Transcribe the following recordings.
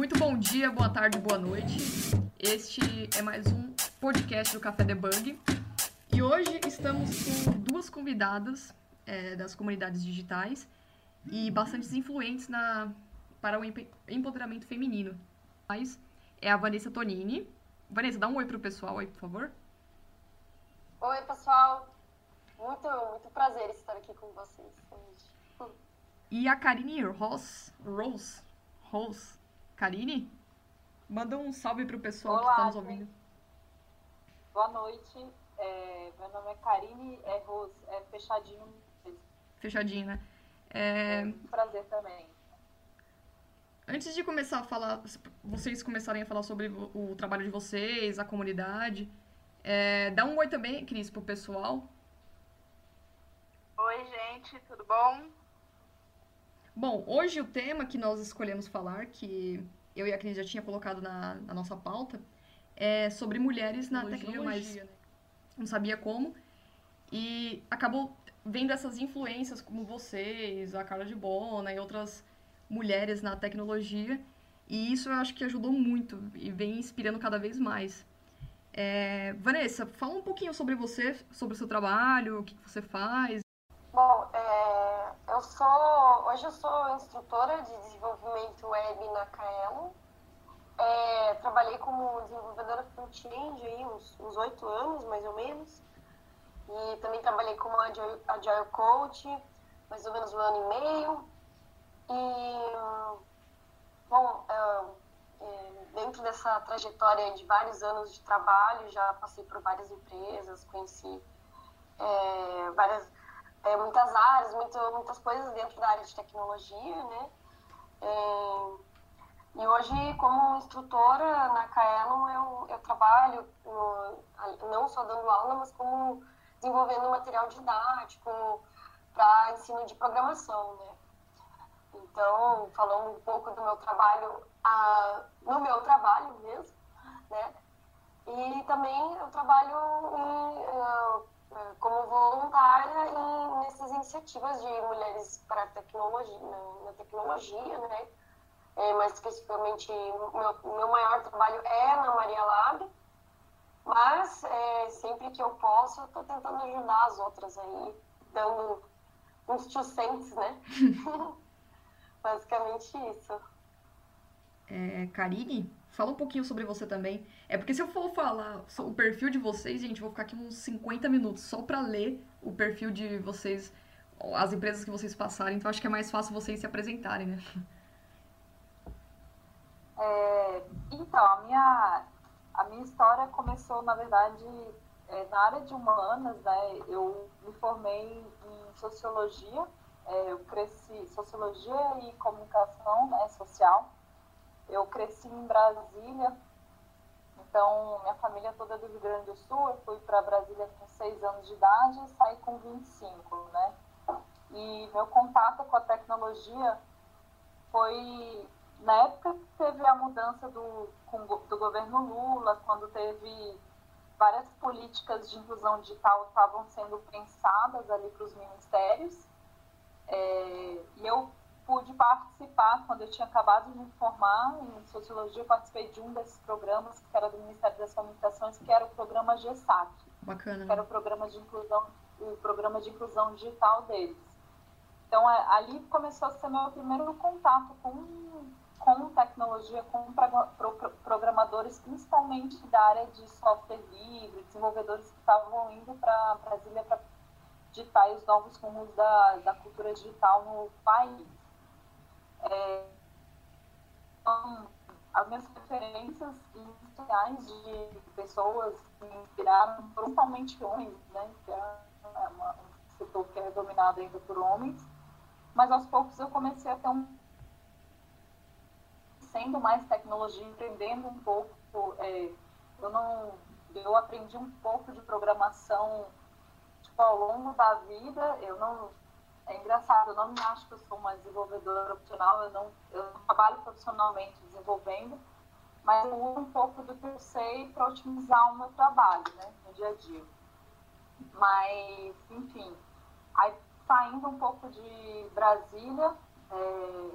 Muito bom dia, boa tarde, boa noite. Este é mais um podcast do Café Debug. E hoje estamos com duas convidadas é, das comunidades digitais e bastantes influentes na, para o empoderamento feminino. Mas é a Vanessa Tonini. Vanessa, dá um oi pro pessoal aí, por favor. Oi, pessoal. Muito, muito prazer estar aqui com vocês hoje. E a Karine Rose, Rose, Rose, Karine, manda um salve pro pessoal Olá, que está nos ouvindo. Boa noite. É, meu nome é Karine, é Rose, é fechadinho. Fechadinho, né? É... é um prazer também. Antes de começar a falar, vocês começarem a falar sobre o, o trabalho de vocês, a comunidade, é, dá um oi também, Cris, pro pessoal. Oi, gente, tudo bom? Bom, hoje o tema que nós escolhemos falar, que eu e a Cris já tinha colocado na, na nossa pauta, é sobre mulheres na tecnologia, mas né? não sabia como. E acabou vendo essas influências como vocês, a Carla de Bona e outras mulheres na tecnologia. E isso eu acho que ajudou muito e vem inspirando cada vez mais. É, Vanessa, fala um pouquinho sobre você, sobre o seu trabalho, o que você faz. Bom, é, eu sou hoje eu sou instrutora de desenvolvimento web na Kaelo. É, trabalhei como desenvolvedora front-end aí uns oito anos, mais ou menos. E também trabalhei como Agile, Agile Coach, mais ou menos um ano e meio. E, bom, é, dentro dessa trajetória de vários anos de trabalho, já passei por várias empresas, conheci é, várias é, muitas áreas, muito, muitas coisas dentro da área de tecnologia, né? É, e hoje, como instrutora na Kaelon, eu, eu trabalho no, não só dando aula, mas como desenvolvendo material didático para ensino de programação, né? Então, falando um pouco do meu trabalho, a, no meu trabalho mesmo, né? E também eu trabalho em, uh, como voluntária em, nessas iniciativas de mulheres para tecnologia, na, na tecnologia, né? É, mais especificamente, meu, meu maior trabalho é na Maria Lab, mas é, sempre que eu posso, eu estou tentando ajudar as outras aí, dando uns two cents, né? Basicamente isso. É, Karine, Fala um pouquinho sobre você também. É porque se eu for falar o perfil de vocês, gente, eu vou ficar aqui uns 50 minutos só para ler o perfil de vocês, as empresas que vocês passarem. Então acho que é mais fácil vocês se apresentarem, né? É, então, a minha, a minha história começou, na verdade, é, na área de humanas, né? Eu me formei em sociologia, é, eu cresci sociologia e comunicação né, social. Eu cresci em Brasília, então minha família toda é do Rio Grande do Sul. Eu fui para Brasília com 6 anos de idade e saí com 25, né? E meu contato com a tecnologia foi na época que teve a mudança do, do governo Lula, quando teve várias políticas de inclusão digital estavam sendo pensadas ali para os ministérios. É, e eu pude participar, quando eu tinha acabado de me formar em Sociologia, eu participei de um desses programas, que era do Ministério das Comunicações, que era o programa GESAC. Bacana. Que era o programa de inclusão, o programa de inclusão digital deles. Então, é, ali começou a ser meu primeiro contato com, com tecnologia, com programadores, principalmente da área de software livre, desenvolvedores que estavam indo para Brasília para digitar os novos rumos da, da cultura digital no país. É, as minhas referências iniciais de pessoas que me inspiraram, principalmente homens, né, que é uma, um setor que é dominado ainda por homens, mas aos poucos eu comecei a ter um sendo mais tecnologia, entendendo um pouco, é, eu não, eu aprendi um pouco de programação tipo, ao longo da vida, eu não é engraçado, eu não me acho que eu sou uma desenvolvedora profissional, eu não, eu não trabalho profissionalmente desenvolvendo, mas eu uso um pouco do que eu sei para otimizar o meu trabalho, né, no dia a dia. Mas, enfim, aí saindo um pouco de Brasília, é,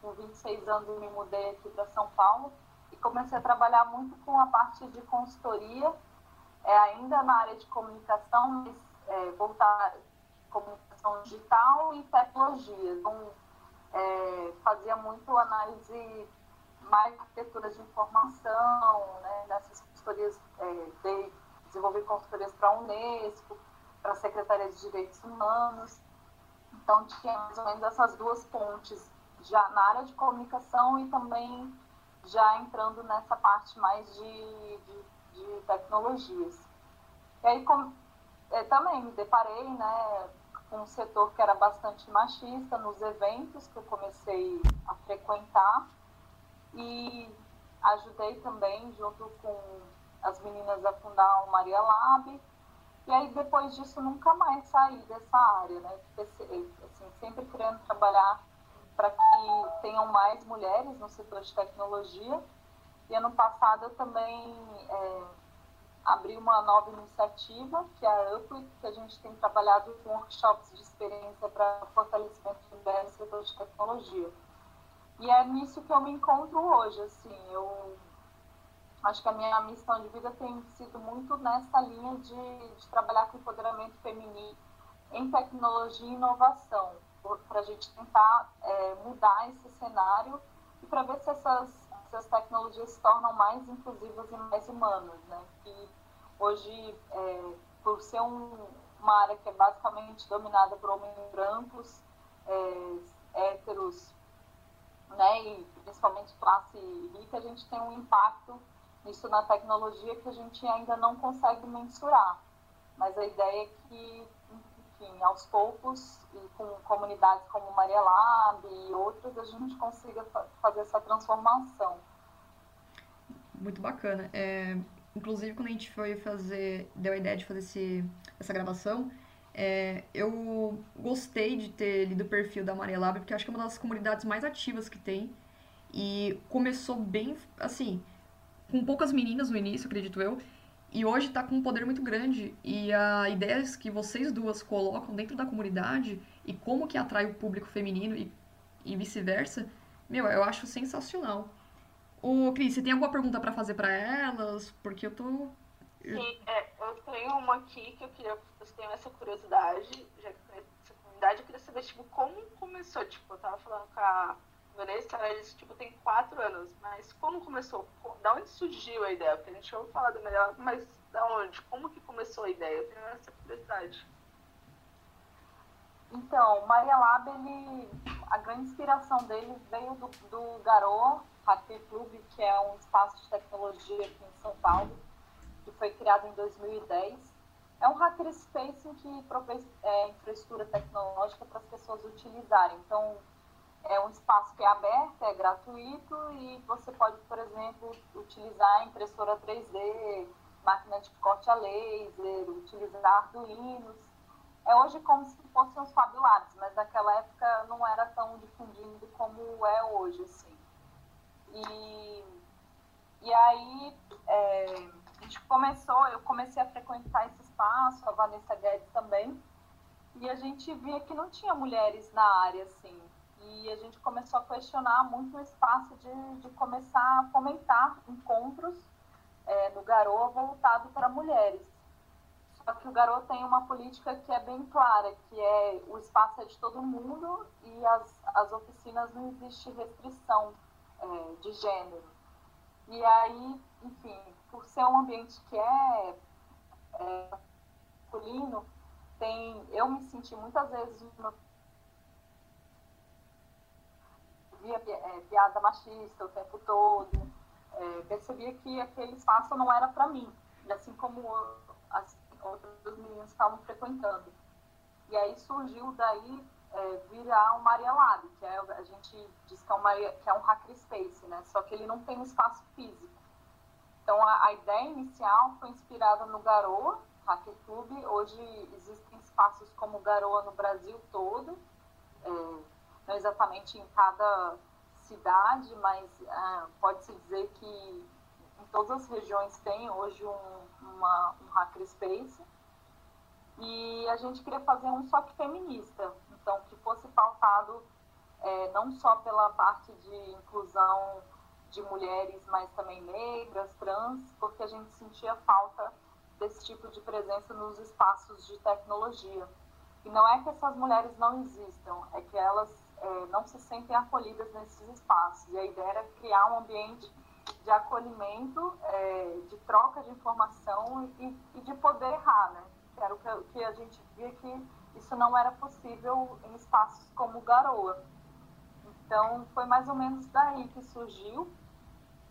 com 26 anos eu me mudei aqui para São Paulo e comecei a trabalhar muito com a parte de consultoria, é, ainda na área de comunicação, mas é, voltar comunicação digital e tecnologia. Então, é, fazia muito análise mais arquitetura de informação, né, nessas consultorias, é, de desenvolver consultorias para a Unesco, para a Secretaria de Direitos Humanos. Então, tinha mais ou menos essas duas pontes, já na área de comunicação e também já entrando nessa parte mais de, de, de tecnologias. E aí, com, é, também me deparei né, com um setor que era bastante machista nos eventos que eu comecei a frequentar e ajudei também, junto com as meninas, a fundar o Maria Lab. E aí, depois disso, nunca mais saí dessa área, né? Assim, sempre querendo trabalhar para que tenham mais mulheres no setor de tecnologia. E ano passado eu também é, abri uma nova iniciativa, que é a UPLI, que a gente tem trabalhado com workshops de experiência para fortalecimento mulheres no setor de tecnologia. E é nisso que eu me encontro hoje, assim, eu acho que a minha missão de vida tem sido muito nessa linha de, de trabalhar com empoderamento feminino em tecnologia e inovação, para a gente tentar é, mudar esse cenário e para ver se essas, essas tecnologias se tornam mais inclusivas e mais humanas, né? Que hoje, é, por ser um, uma área que é basicamente dominada por homens brancos, é, héteros, né, e principalmente classe rica, a gente tem um impacto nisso na tecnologia que a gente ainda não consegue mensurar. Mas a ideia é que, enfim, aos poucos, e com comunidades como Maria Lab e outras, a gente consiga fazer essa transformação. Muito bacana. É, inclusive, quando a gente foi fazer, deu a ideia de fazer esse, essa gravação, é, eu gostei de ter lido o perfil da Maria Lab, porque acho que é uma das comunidades mais ativas que tem. E começou bem, assim, com poucas meninas no início, acredito eu. E hoje está com um poder muito grande. E a ideia que vocês duas colocam dentro da comunidade e como que atrai o público feminino e, e vice-versa, meu, eu acho sensacional. O Cris, você tem alguma pergunta para fazer para elas? Porque eu tô Sim, é, eu tenho uma aqui que eu queria. Eu tenho essa curiosidade, já que conheço essa comunidade, eu queria saber, tipo, como começou? Tipo, eu tava falando com a Vanessa, ela disse, tipo, tem quatro anos, mas como começou? Da onde surgiu a ideia? Porque a gente ouviu falar do melhor, mas da onde? Como que começou a ideia? Eu tenho essa curiosidade. Então, Maria Lab, ele, a grande inspiração dele veio do, do Garoa Hacker Club, que é um espaço de tecnologia aqui em São Paulo que foi criado em 2010. É um hackerspace que provê é, infraestrutura tecnológica para as pessoas utilizarem. Então, é um espaço que é aberto, é gratuito e você pode, por exemplo, utilizar impressora 3D, máquina de corte a laser, utilizar arduinos. É hoje como se fossem os Fab mas naquela época não era tão difundido como é hoje, assim. E, e aí, é, a gente começou, eu comecei a frequentar esse espaço, a Vanessa Guedes também, e a gente via que não tinha mulheres na área, assim. E a gente começou a questionar muito o espaço de, de começar a fomentar encontros é, no Garoa voltado para mulheres. Só que o Garoa tem uma política que é bem clara, que é o espaço é de todo mundo e as, as oficinas não existe restrição é, de gênero. E aí, enfim, por ser um ambiente que é, é masculino, tem, eu me senti muitas vezes no, via é, piada machista o tempo todo, é, percebia que aquele espaço não era para mim, assim como as outras meninas estavam frequentando. E aí surgiu daí é, virar o Maria Lab, que é, a gente diz que é, que é um hackerspace, né? Só que ele não tem um espaço físico. Então, a, a ideia inicial foi inspirada no Garoa, Hacker Club. Hoje existem espaços como Garoa no Brasil todo, é, não exatamente em cada cidade, mas é, pode-se dizer que em todas as regiões tem hoje um, uma, um hackerspace. E a gente queria fazer um só que feminista, então que fosse pautado é, não só pela parte de inclusão de mulheres, mas também negras, trans, porque a gente sentia falta desse tipo de presença nos espaços de tecnologia. E não é que essas mulheres não existam, é que elas é, não se sentem acolhidas nesses espaços. E a ideia era criar um ambiente de acolhimento, é, de troca de informação e, e, de poder errar, né? Que era o que, que a gente via que isso não era possível em espaços como Garoa. Então, foi mais ou menos daí que surgiu.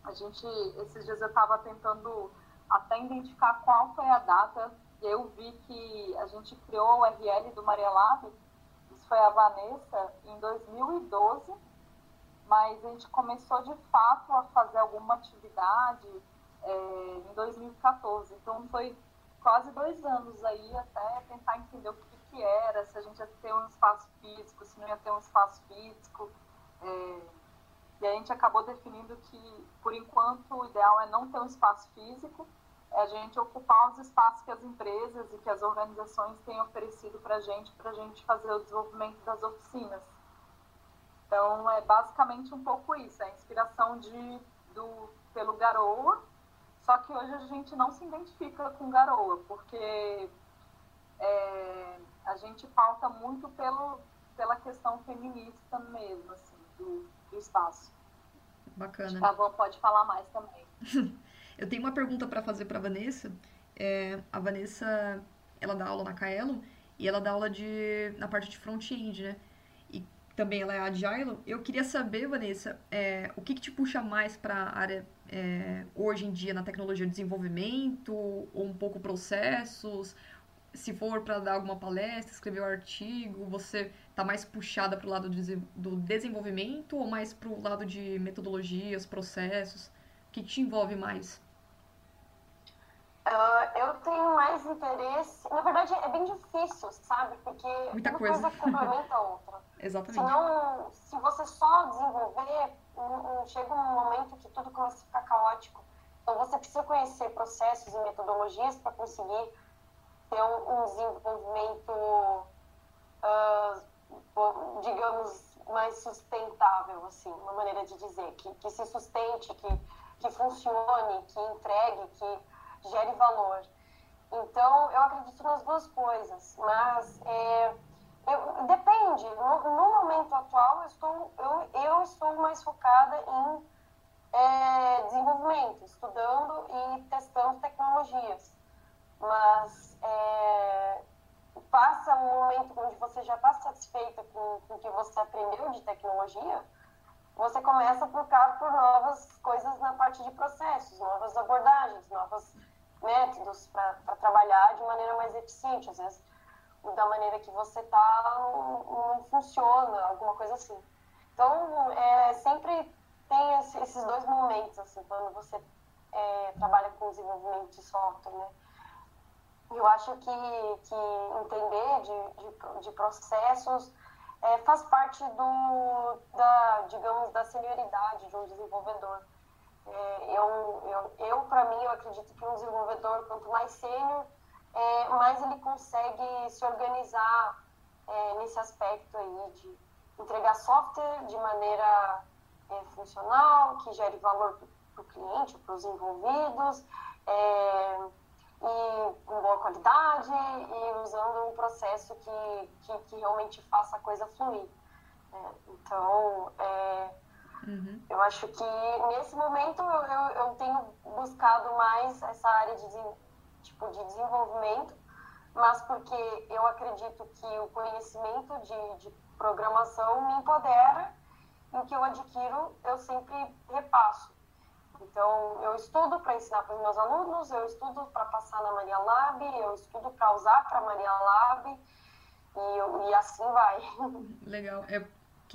A gente, esses dias eu estava tentando até identificar qual foi a data eu vi que a gente criou o URL do Maria Lab, foi a Vanessa, em 2012, mas a gente começou de fato a fazer alguma atividade é, em 2014. Então foi quase dois anos aí até tentar entender o que, que era, se a gente ia ter um espaço físico, se não ia ter um espaço físico. É, e a gente acabou definindo que, por enquanto, o ideal é não ter um espaço físico, a gente ocupar os espaços que as empresas e que as organizações têm oferecido para a gente, para a gente fazer o desenvolvimento das oficinas. Então, é basicamente um pouco isso, é a inspiração de, do, pelo Garoa, só que hoje a gente não se identifica com Garoa, porque é, a gente pauta muito pelo, pela questão feminista mesmo, assim, do, do espaço. Bacana. Van pode falar mais também. Eu tenho uma pergunta para fazer para Vanessa. É, a Vanessa, ela dá aula na Kaelo e ela dá aula de na parte de front-end, né? E também ela é agile. Eu queria saber, Vanessa, é, o que, que te puxa mais para a área é, hoje em dia na tecnologia de desenvolvimento ou um pouco processos? Se for para dar alguma palestra, escrever um artigo, você está mais puxada para o lado do desenvolvimento ou mais para o lado de metodologias, processos? O que te envolve mais? Uh, eu tenho mais interesse. Na verdade, é bem difícil, sabe? Porque Muita uma coisa. coisa complementa a outra. Exatamente. Senão, se você só desenvolver, um, um, chega um momento que tudo começa a ficar caótico. Então, você precisa conhecer processos e metodologias para conseguir ter um, um desenvolvimento, uh, digamos, mais sustentável, assim, uma maneira de dizer, que, que se sustente, que, que funcione, que entregue, que gere valor. Então, eu acredito nas duas coisas, mas é, eu, depende. No, no, momento atual, eu estou, eu, eu estou mais focada em é, desenvolvimento, estudando e testando tecnologias. Mas é, passa um momento onde você já está satisfeita com, com o que você aprendeu de tecnologia, você começa a procurar por novas coisas na parte de processos, novas abordagens, novas métodos para trabalhar de maneira mais eficiente. Às vezes, da maneira que você está, não, não, funciona, alguma coisa assim. Então, é, sempre tem esses dois momentos, assim, quando você é, trabalha com desenvolvimento de software, né? Eu acho que, que entender de, de, de processos é, faz parte do, da, digamos, da senioridade de um desenvolvedor. É, eu, eu, eu para mim, eu acredito que um desenvolvedor, quanto mais sênior, é, mais ele consegue se organizar é, nesse aspecto aí de entregar software de maneira é, funcional, que gere valor para o cliente, para os envolvidos, é, e com boa qualidade e usando um processo que, que, que realmente faça a coisa fluir. É, então, é, Uhum. Eu acho que nesse momento eu, eu, eu, tenho buscado mais essa área de, tipo, de desenvolvimento, mas porque eu acredito que o conhecimento de, de programação me empodera e o que eu adquiro eu sempre repasso. Então, eu estudo para ensinar para os meus alunos, eu estudo para passar na Maria Lab, eu estudo para usar para a Maria Lab e, e assim vai. Legal. É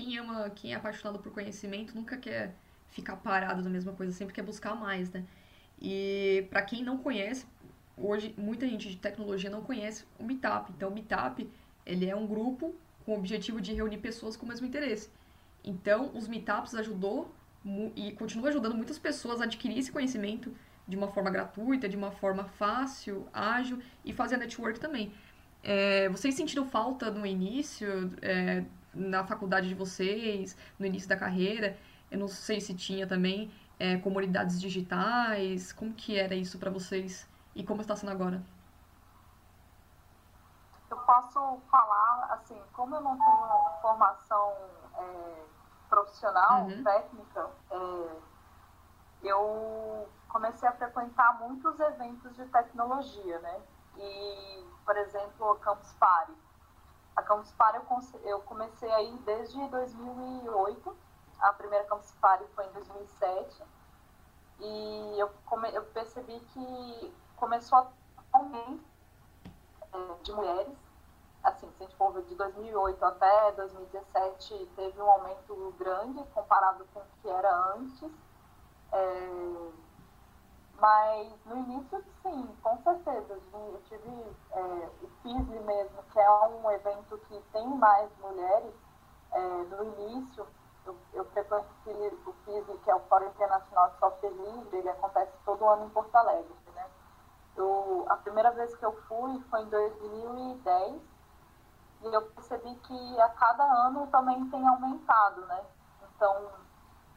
quem ama, quem é apaixonado por conhecimento nunca quer ficar parado na mesma coisa, sempre quer buscar mais, né? E para quem não conhece, hoje muita gente de tecnologia não conhece o Meetup. Então o Meetup, ele é um grupo com o objetivo de reunir pessoas com o mesmo interesse. Então, os Meetups ajudou e continua ajudando muitas pessoas a adquirir esse conhecimento de uma forma gratuita, de uma forma fácil, ágil e fazer network também. É, vocês sentiram falta no início, é, na faculdade de vocês, no início da carreira? Eu não sei se tinha também é, comunidades digitais. Como que era isso para vocês e como está sendo agora? Eu posso falar, assim, como eu não tenho formação é, profissional, uhum. técnica, é, eu comecei a frequentar muitos eventos de tecnologia, né? E, por exemplo, a Campus Party. A Campus Party eu comecei aí desde 2008. A primeira Campus Party foi em 2007. E eu, come, eu percebi que começou a aumento é, de mulheres. Assim, se a gente for de 2008 até 2017, teve um aumento grande comparado com o que era antes. É, mas no início, sim, com certeza. Eu tive é, o FISLE mesmo, que é um evento que tem mais mulheres. É, no início, eu, eu frequento o FISLE, que é o Fórum Internacional de Software Livre, ele acontece todo ano em Porto Alegre. Né? Eu, a primeira vez que eu fui foi em 2010 e eu percebi que a cada ano também tem aumentado, né? Então,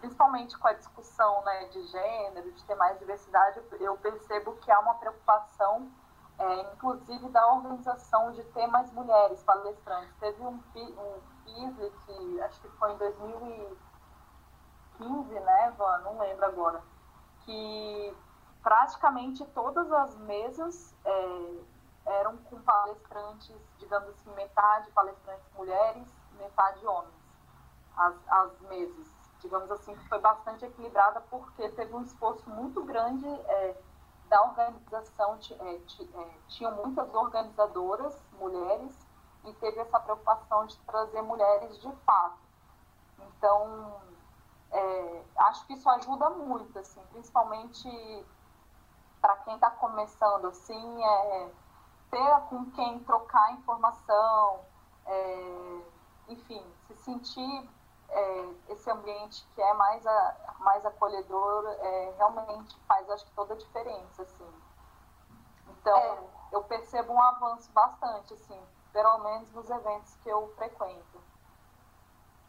principalmente com a discussão né, de gênero, de ter mais diversidade, eu percebo que há uma preocupação, é, inclusive da organização, de ter mais mulheres palestrantes. Teve um, um que acho que foi em 2015, né, Van? Não lembro agora, que praticamente todas as mesas é, eram com palestrantes, digamos assim, metade palestrantes mulheres, metade homens, as, as mesas digamos assim, que foi bastante equilibrada porque teve um esforço muito grande é, da organização, é, é, tinham muitas organizadoras, mulheres, e teve essa preocupação de trazer mulheres de fato. Então, é, acho que isso ajuda muito, assim, principalmente para quem está começando, assim, é, ter com quem trocar informação, é, enfim, se sentir é, esse ambiente que é mais, a, mais acolhedor é, realmente faz, acho que, toda a diferença, assim. Então, é. eu percebo um avanço bastante, assim, pelo menos nos eventos que eu frequento.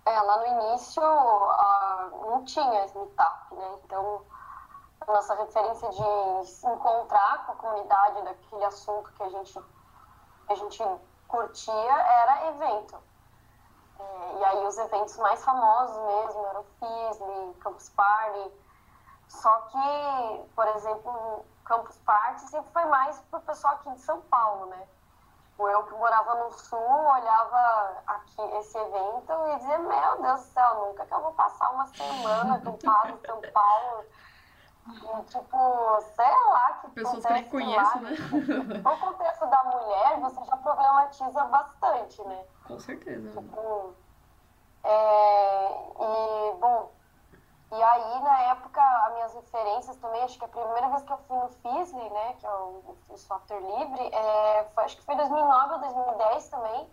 É, lá no início uh, não tinha esse meetup, né? Então, a nossa referência de se encontrar com a comunidade daquele assunto que a gente, a gente curtia era evento. E aí os eventos mais famosos mesmo eram FISLE, Campus Party. Só que, por exemplo, Campus Party sempre foi mais pro pessoal aqui de São Paulo, né? Tipo, eu que morava no sul, olhava aqui esse evento e dizia, meu Deus do céu, nunca que eu vou passar uma semana acampado em São Paulo. Tipo, sei lá que Pessoas que nem conheço, né? No contexto da mulher, você já problematiza bastante, né? Com certeza. Tipo, é, e, bom, e aí, na época, as minhas referências também, acho que a primeira vez que eu fui no FISLE, né, que é o, o software livre, é, foi, acho que foi 2009 ou 2010 também,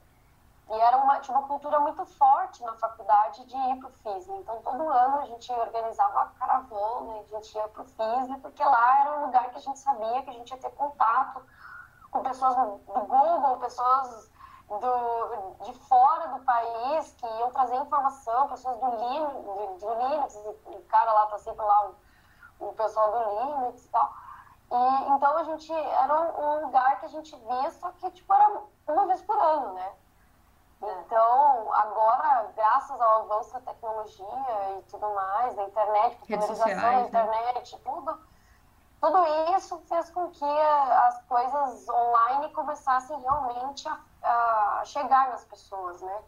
e era uma, tinha uma cultura muito forte na faculdade de ir para o FISLE. Então, todo ano a gente organizava uma caravana, a gente ia para o FISLE, porque lá era um lugar que a gente sabia que a gente ia ter contato com pessoas do Google, pessoas do, de fora do país que iam trazer informação, pessoas do Linux, do o cara lá tá sempre lá, o, o pessoal do Linux e tal. E, então a gente era um lugar que a gente via, só que tipo, era uma vez por ano, né? Então, agora, graças ao avanço da tecnologia e tudo mais, da internet, popularização da né? internet, né? tudo, tudo isso fez com que as coisas online começassem realmente a uh, chegar nas pessoas, né?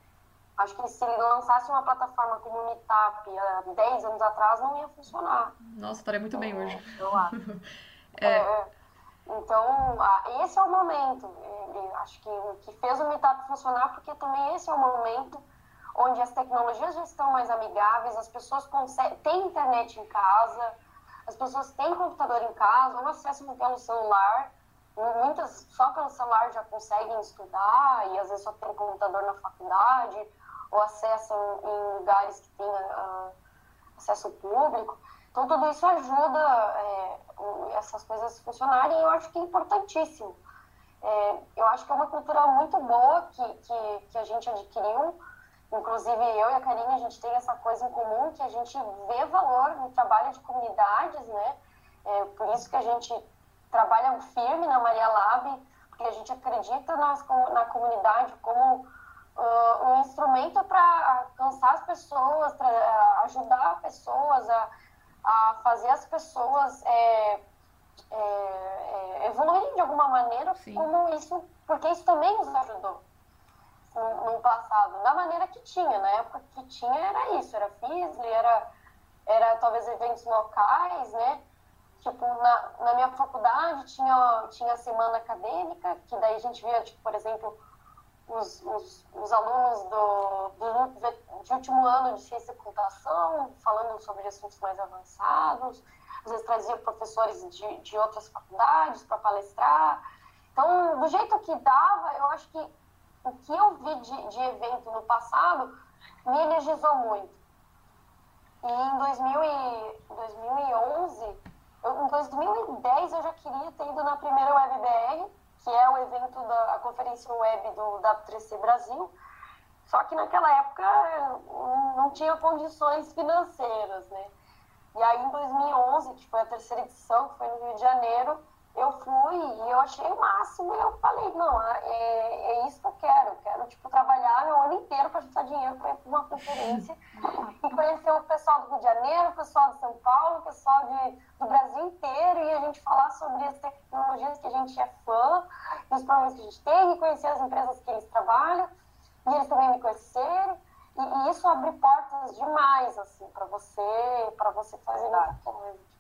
Acho que se lançasse uma plataforma como o Meetup há 10 anos atrás, não ia funcionar. Nossa, estaria muito bem hoje. Eu acho. é. É, então, esse é o momento. Eu acho que o que fez o Meetup funcionar, porque também esse é o momento onde as tecnologias já estão mais amigáveis, as pessoas têm internet em casa, as pessoas têm computador em casa, ou acessam pelo celular muitas só pelo celular já conseguem estudar e às vezes só tem computador na faculdade ou acessam em lugares que tem uh, acesso público. Então tudo isso ajuda é, essas coisas funcionarem e eu acho que é importantíssimo. É, eu acho que é uma cultura muito boa que, que, que a gente adquiriu Inclusive, eu e a Karine, a gente tem essa coisa em comum que a gente vê valor no trabalho de comunidades, né? É, por isso que a gente trabalha firme na Maria Lab, porque a gente acredita nas, na comunidade como uh, um instrumento para alcançar as pessoas, ajudar pessoas a, a fazer as pessoas é, é, é, evoluírem de alguma maneira, Sim. como isso, porque isso também nos ajudou no, no, passado, da maneira que tinha, na época que tinha era isso, era FISLE, era, era talvez eventos locais, né? Tipo, na, na minha faculdade tinha, tinha a semana acadêmica, que daí a gente via, tipo, por exemplo, os, os, os alunos do, do, de último ano de ciência e computação, falando sobre assuntos mais avançados, às vezes traziam professores de, de outras faculdades para palestrar. Então, do jeito que dava, eu acho que o que eu vi de, de evento no passado me energizou muito. E em 2000 e, 2011, eu, em 2010 eu já queria ter ido na primeira WebBR, que é o evento da conferência web do W3C Brasil. Só que naquela época não tinha condições financeiras, né? E aí em 2011, que foi a terceira edição, que foi no Rio de Janeiro, eu fui e eu achei o máximo e eu falei, não, é, é isso que eu quero, eu quero, tipo, trabalhar meu ano inteiro para juntar dinheiro para ir para uma conferência e conhecer o pessoal do Rio de Janeiro, o pessoal de São Paulo, o pessoal de, do Brasil inteiro e a gente falar sobre as tecnologias que a gente é fã, os problemas que a gente tem, e conhecer as empresas que eles trabalham e eles também me conhecerem. E, e isso abre portas demais, assim, para você, para você fazer muita coisa.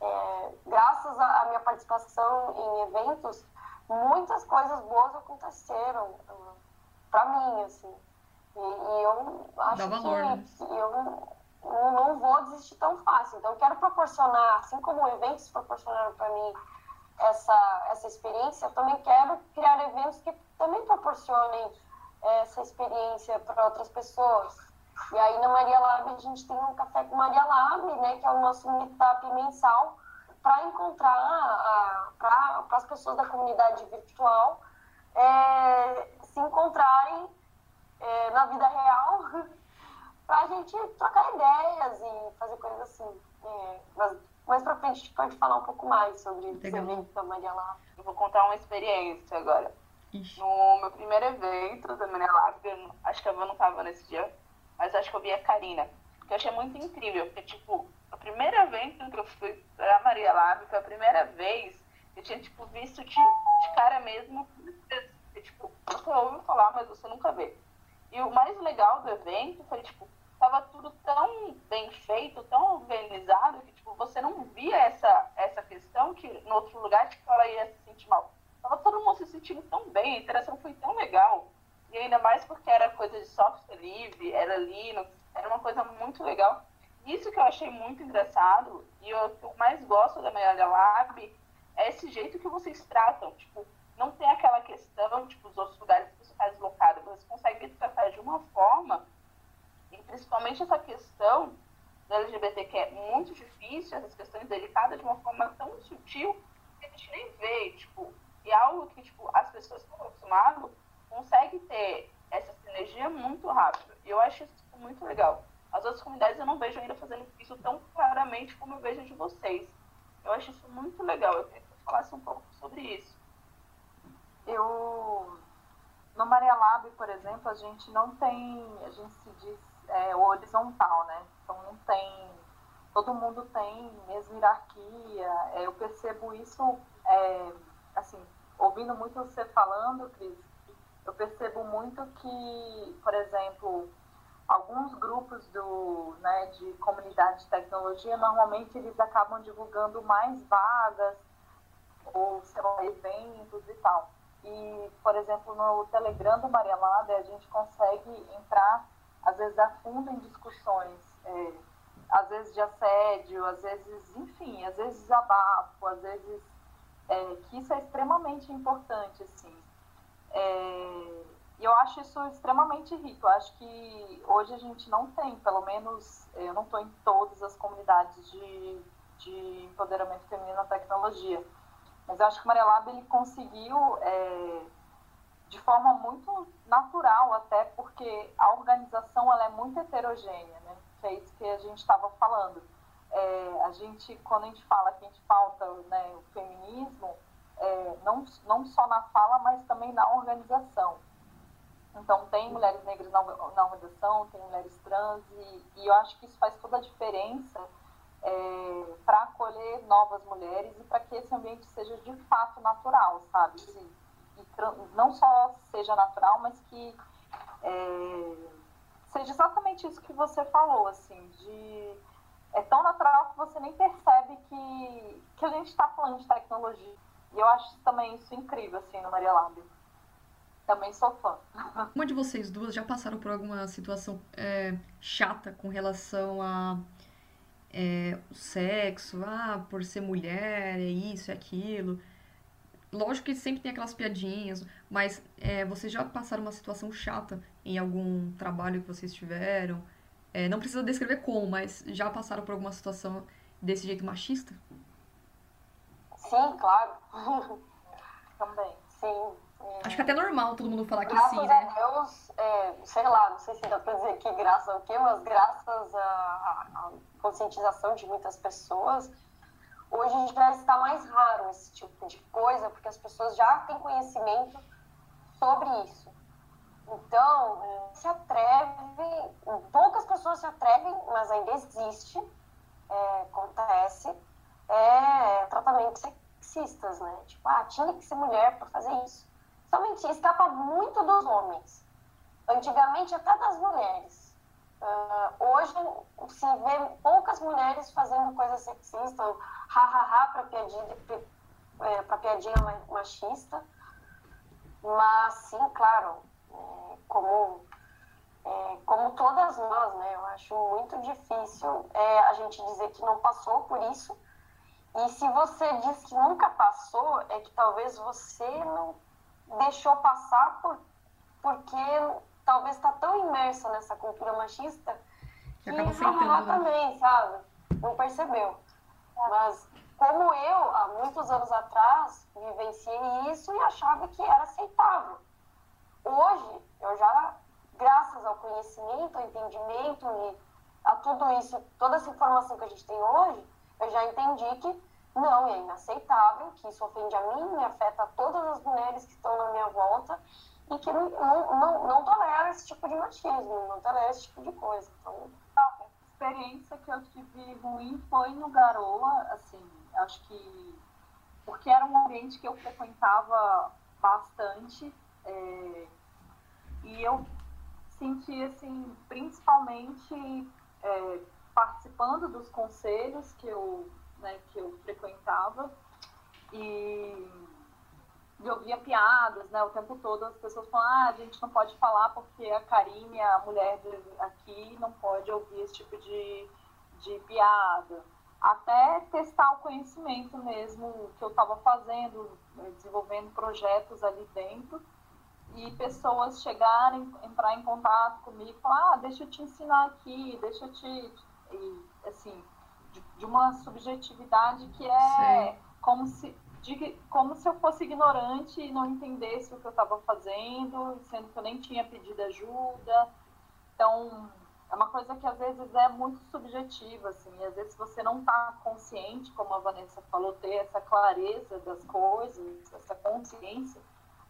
É, graças à minha participação em eventos, muitas coisas boas aconteceram uh, para mim, assim. E, e, eu acho valor, que, né? que eu não, não vou desistir tão fácil. Então, eu quero proporcionar, assim como eventos proporcionaram para mim essa, essa experiência, eu também quero criar eventos que também proporcionem essa experiência para outras pessoas. E aí na Maria Lab a gente tem um café com Maria Lab, né, que é o nosso meetup mensal, para encontrar, para as pessoas da comunidade virtual é, se encontrarem é, na vida real, para a gente trocar ideias e fazer coisas assim. É, mas mais para frente a gente pode falar um pouco mais sobre esse evento da Maria Lab. Eu vou contar uma experiência agora. Ixi. No meu primeiro evento da Maria Lab, acho que a Van não estava nesse dia, mas acho que eu vi a Karina, que eu achei muito incrível, porque, tipo, a primeira evento que eu fui pra Maria Lab, foi a primeira vez que eu tinha, tipo, visto de, de cara mesmo, que, tipo, você ouviu falar, mas você nunca vê. E o mais legal do evento foi, tipo, tava tudo tão bem feito, tão organizado, que, tipo, você não via essa, essa questão que no outro lugar, tipo, ela ia se sentir mal. Tava todo mundo se sentindo tão bem, a interação foi tão legal. E ainda mais porque era coisa de software livre, era Linux, era uma coisa muito legal. Isso que eu achei muito engraçado e o que eu mais gosto da Meia Lab é esse jeito que vocês tratam. Tipo, não tem aquela questão, tipo, os outros lugares que você está deslocado. Vocês conseguem tratar de uma forma, e principalmente essa questão do LGBT que é muito difícil, essas questões delicadas, de uma forma tão sutil que a gente nem vê. Tipo, e é algo que, tipo, as pessoas estão acostumadas conseguem ter essa sinergia muito rápido. E eu acho isso muito legal. As outras comunidades eu não vejo ainda fazendo isso tão claramente como eu vejo de vocês. Eu acho isso muito legal. Eu queria que você falasse um pouco sobre isso. Eu. No Maria Lab, por exemplo, a gente não tem. A gente se diz é, horizontal, né? Então não tem. Todo mundo tem mesma hierarquia. É, eu percebo isso, é, assim, ouvindo muito você falando, Cris, eu percebo muito que, por exemplo, alguns grupos do, né, de comunidade de tecnologia, normalmente eles acabam divulgando mais vagas ou, sei lá, eventos e tal. E, por exemplo, no Telegram do Maria Lab, a gente consegue entrar, às vezes, a fundo em discussões, é, às vezes de assédio, às vezes, enfim, às vezes desabafo, às vezes, é, que isso é extremamente importante, assim. É, eu acho isso extremamente rico. Eu acho que hoje a gente não tem, pelo menos eu não estou em todas as comunidades de, de empoderamento feminino na tecnologia. Mas eu acho que o Maria Lab ele conseguiu é, de forma muito natural, até porque a organização ela é muito heterogênea, né? Que é isso que a gente estava falando. É, a gente, quando a gente fala que a gente falta né, o feminismo, não, não só na fala, mas também na organização. Então, tem mulheres negras na, na organização, tem mulheres trans, e, e, eu acho que isso faz toda a diferença é, para acolher novas mulheres e para que esse ambiente seja de fato natural, sabe? E, e não só seja natural, mas que é, seja exatamente isso que você falou, assim, de é tão natural que você nem percebe que, que a gente está falando de tecnologia. E eu acho também isso incrível, assim, no Maria Lab. Também sou fã. Uma de vocês duas já passaram por alguma situação é, chata com relação a é, o sexo, ah, por ser mulher, é isso, é aquilo. Lógico que sempre tem aquelas piadinhas, mas é, vocês já passaram uma situação chata em algum trabalho que vocês tiveram? É, não precisa descrever como, mas já passaram por alguma situação desse jeito machista? Sim, claro. Também. Sim. Acho que é até normal todo mundo falar que graças sim, né? Graças a Deus, é, sei lá, não sei se dá pra dizer que graças ao quê, mas graças à conscientização de muitas pessoas, hoje já está mais raro esse tipo de coisa, porque as pessoas já têm conhecimento sobre isso. Então, é, se atreve, poucas pessoas se atrevem, mas ainda existe, é, acontece, é, tratamentos sexistas, né? Tipo, ah, tinha que ser mulher para fazer isso. Somente escapa muito dos homens. Antigamente, até das mulheres. Uh, hoje, se vê poucas mulheres fazendo coisa sexista, ha-ha-ha para piadinha, é, piadinha machista. Mas, sim, claro, é, como, é, como todas nós, né? Eu acho muito difícil a gente dizer que não passou por isso. E se você diz que nunca passou, é que talvez você não deixou passar por, porque talvez está tão imersa nessa cultura machista que, não lá também, sabe? Não percebeu. Mas como eu, há muitos anos atrás, vivenciei isso e achava que era aceitável. Hoje, eu já, graças ao conhecimento, ao entendimento e a tudo isso, toda essa informação que a gente tem hoje, eu já entendi que não, é inaceitável, que isso ofende a mim, me afeta todas as mulheres que estão na minha volta e que não, não, não, não tolera esse tipo de machismo, não tolera esse tipo de coisa. Então... A experiência que eu tive ruim foi no Garoa, assim, acho que porque era um ambiente que eu frequentava bastante é, e eu senti, assim, principalmente é, participando dos conselhos que eu, né, que eu frequentava e eu ouvia piadas, né, o tempo todo as pessoas falam, ah, a gente não pode falar porque a Karine, a mulher aqui, não pode ouvir esse tipo de, de piada. Até testar o conhecimento mesmo que eu estava fazendo, desenvolvendo projetos ali dentro e pessoas chegarem, entrar em contato comigo e falar, ah, deixa eu te ensinar aqui, deixa eu te. E, assim, de, de uma subjetividade que é como se, de, como se eu fosse ignorante e não entendesse o que eu estava fazendo, sendo que eu nem tinha pedido ajuda. Então, é uma coisa que às vezes é muito subjetiva, assim, e às vezes você não está consciente, como a Vanessa falou, ter essa clareza das coisas, essa consciência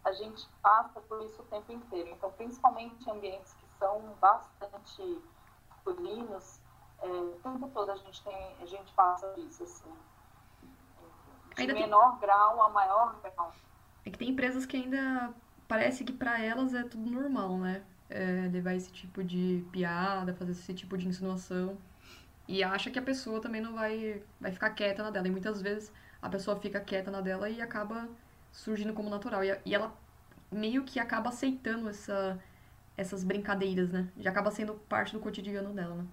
a gente passa por isso o tempo inteiro. Então, principalmente em ambientes que são bastante masculinos, é, o tempo todo a gente, tem, a gente passa isso, assim. De ainda menor tem... grau a maior grau. É que tem empresas que ainda parece que para elas é tudo normal, né? É, levar esse tipo de piada, fazer esse tipo de insinuação. E acha que a pessoa também não vai, vai ficar quieta na dela. E muitas vezes a pessoa fica quieta na dela e acaba surgindo como natural. E, e ela meio que acaba aceitando essa, essas brincadeiras, né? Já acaba sendo parte do cotidiano dela, né?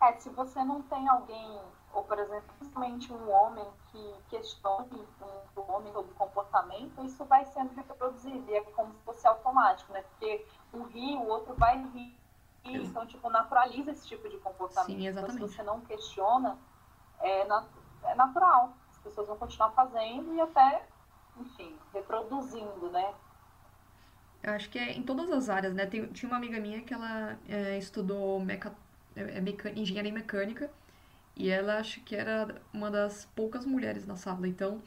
É, se você não tem alguém, ou por exemplo, principalmente um homem que questione um, um homem sobre comportamento, isso vai sendo reproduzido, e é como se fosse automático, né? Porque um ri, o outro vai rir, então, tipo, naturaliza esse tipo de comportamento. Sim, exatamente. Então, se você não questiona, é, nat é natural pessoas vão continuar fazendo e até enfim, reproduzindo, né? Eu acho que é em todas as áreas, né? Tem, tinha uma amiga minha que ela é, estudou meca, é, meca, engenharia mecânica e ela acho que era uma das poucas mulheres na sala. Então,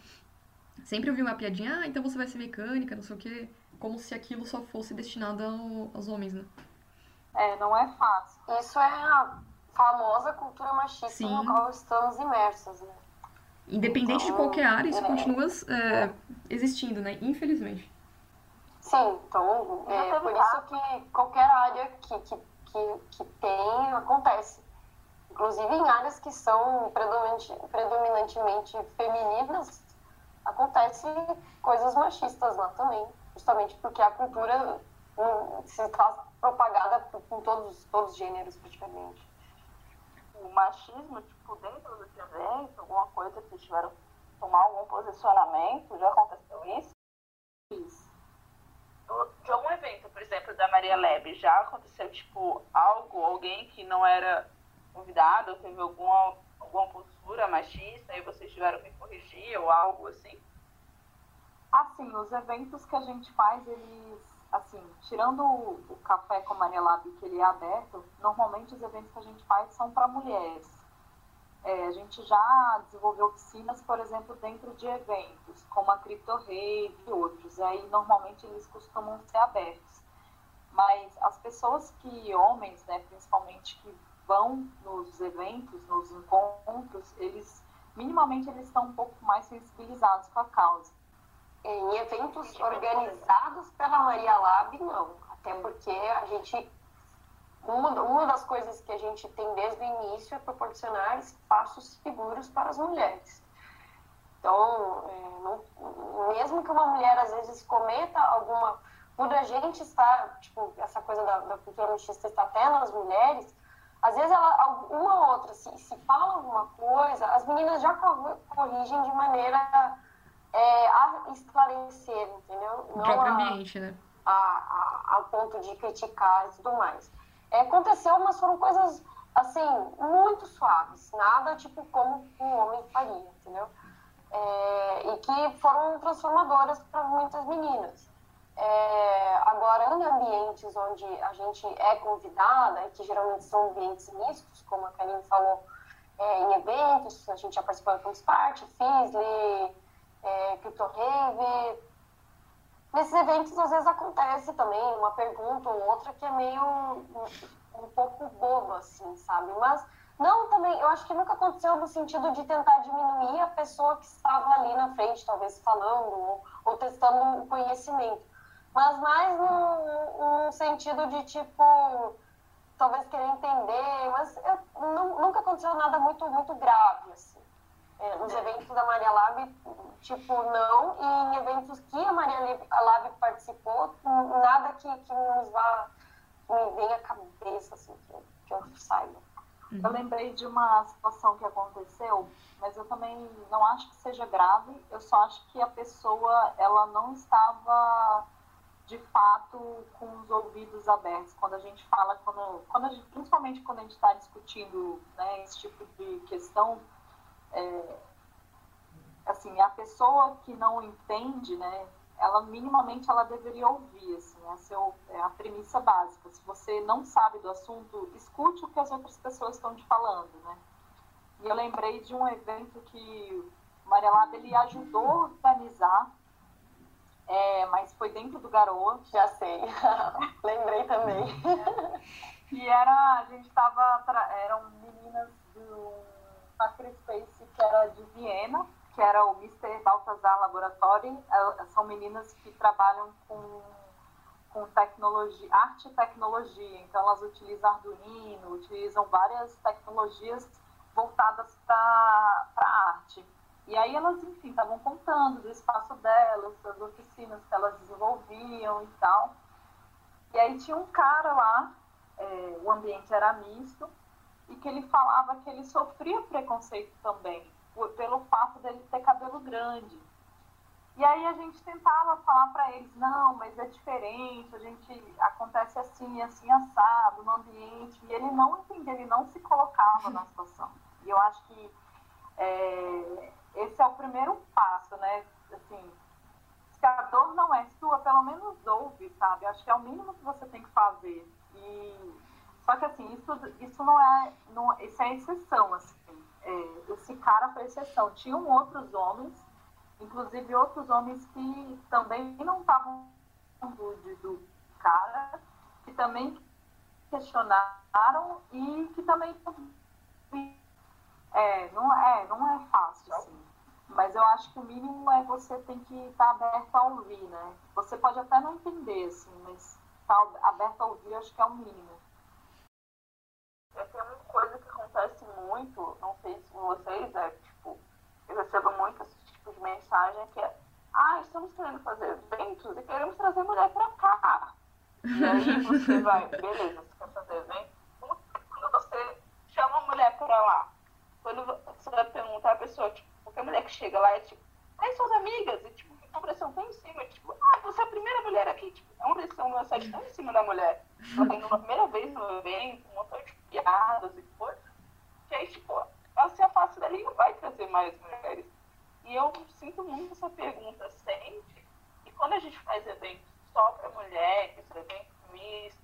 sempre eu vi uma piadinha, ah, então você vai ser mecânica, não sei o quê, como se aquilo só fosse destinado ao, aos homens, né? É, não é fácil. Isso é a famosa cultura machista Sim. na qual estamos imersos, né? Independente então, de qualquer área, isso é, continua é, existindo, né? Infelizmente. Sim, então é por isso que qualquer área que, que, que, que tem acontece. Inclusive em áreas que são predominantemente femininas, acontece coisas machistas lá também. Justamente porque a cultura se está propagada com todos, todos os gêneros praticamente. O machismo, tipo, dentro do evento, alguma coisa que tiveram que tomar algum posicionamento, já aconteceu isso? Isso de algum evento, exemplo, da Maria Lebe, já aconteceu, tipo, algo, alguém que não era convidado, teve alguma, alguma postura machista e vocês tiveram que corrigir ou algo assim? Assim, os eventos que a gente faz, eles, assim, tirando o, o Café com Maria Lab, que ele é aberto, normalmente os eventos que a gente faz são para mulheres. É, a gente já desenvolveu oficinas, por exemplo, dentro de eventos, como a Crypto Rave e outros. E aí, normalmente, eles costumam ser abertos. Mas as pessoas que, homens, né, principalmente, que vão nos eventos, nos encontros, eles, minimamente, eles estão um pouco mais sensibilizados com a causa. Em eventos organizados pela Maria Lab, não. Até porque a gente uma, uma das coisas que a gente tem desde o início é proporcionar espaços seguros para as mulheres. Então, é, não, mesmo que uma mulher às vezes cometa alguma. Por a gente estar, tipo, essa coisa da, da cultura machista está até nas mulheres, às vezes ela, uma ou outra, se, se fala alguma coisa, as meninas já corrigem de maneira é, a esclarecer, entendeu? Não ambiente, né? A, a, ao ponto de criticar e tudo mais. É, aconteceu, mas foram coisas, assim, muito suaves. Nada, tipo, como um homem faria, entendeu? É, e que foram transformadoras para muitas meninas. É, agora, em ambientes onde a gente é convidada, que geralmente são ambientes mistos, como a Karine falou, é, em eventos, a gente já participou do Spark, Fisley, é, Crypto Nesses eventos, às vezes, acontece também uma pergunta ou outra que é meio um, um pouco boba, assim, sabe? Mas não também, eu acho que nunca aconteceu no sentido de tentar diminuir a pessoa que estava ali na frente, talvez falando ou, ou testando o conhecimento. Mas mais no, no sentido de, tipo, talvez querer entender, mas eu, nunca aconteceu nada muito, muito grave, assim é, nos eventos da Maria Lab, tipo, não, e em eventos que a Maria Lab participou, nada que, que nos vá, me venha à cabeça, assim, que, que eu saiba. Uhum. Eu lembrei de uma situação que aconteceu, mas eu também não acho que seja grave, eu só acho que a pessoa, ela não estava de fato com os ouvidos abertos quando a gente fala, quando, quando gente, principalmente quando a gente está discutindo né, esse tipo de questão, é, assim, a pessoa que não entende, né, ela minimamente ela deveria ouvir, assim, essa é, é a premissa básica. Se você não sabe do assunto, escute o que as outras pessoas estão te falando, né? E eu lembrei de um evento que o Marielada ele ajudou a organizar, é, mas foi dentro do Garoa. Já sei, lembrei também. e era, a gente estava, eram meninas do Macriface, que era de Viena, que era o Mr. Baltazar Laboratory. São meninas que trabalham com, com tecnologia, arte e tecnologia. Então, elas utilizam Arduino, utilizam várias tecnologias voltadas para a arte. E aí elas, enfim, estavam contando do espaço delas, das oficinas que elas desenvolviam e tal. E aí tinha um cara lá, é, o ambiente era misto, e que ele falava que ele sofria preconceito também, pelo fato dele ter cabelo grande. E aí a gente tentava falar para eles, não, mas é diferente, a gente acontece assim, assim, assado no ambiente. E ele não entendia, ele não se colocava na situação. E eu acho que é, esse é o primeiro passo, né? Assim, dor não é sua, pelo menos ouve, sabe? Acho que é o mínimo que você tem que fazer. E só que assim, isso, isso não é, não, isso é exceção, assim. É, esse cara foi exceção. Tinham outros homens, inclusive outros homens que também não estavam do, do cara, que também questionaram e que também é, não é, não é fácil, assim. Mas eu acho que o mínimo é você tem que estar tá aberto a ouvir, né? Você pode até não entender, assim, mas estar tá aberto a ouvir acho que é o mínimo. É, tem uma coisa que acontece muito, não sei se com vocês, é tipo, eu recebo muito esse tipo de mensagem que é ah, estamos querendo fazer eventos e queremos trazer mulher para cá. E aí você vai, beleza, você quer fazer evento? Quando você chama a mulher para lá, quando você vai perguntar a pessoa, tipo, qualquer mulher que chega lá é tipo, aí suas amigas, e tipo, a pressão tão em cima, tipo, ah, você é a primeira mulher aqui, tipo, é uma pressão no assédio tão em cima da mulher. Ela tá indo uma primeira vez no evento, um montão de piadas e coisas, que aí, tipo, ela se afasta dali e vai trazer mais mulheres. E eu sinto muito essa pergunta sempre. E quando a gente faz eventos só para mulheres, eventos mistos,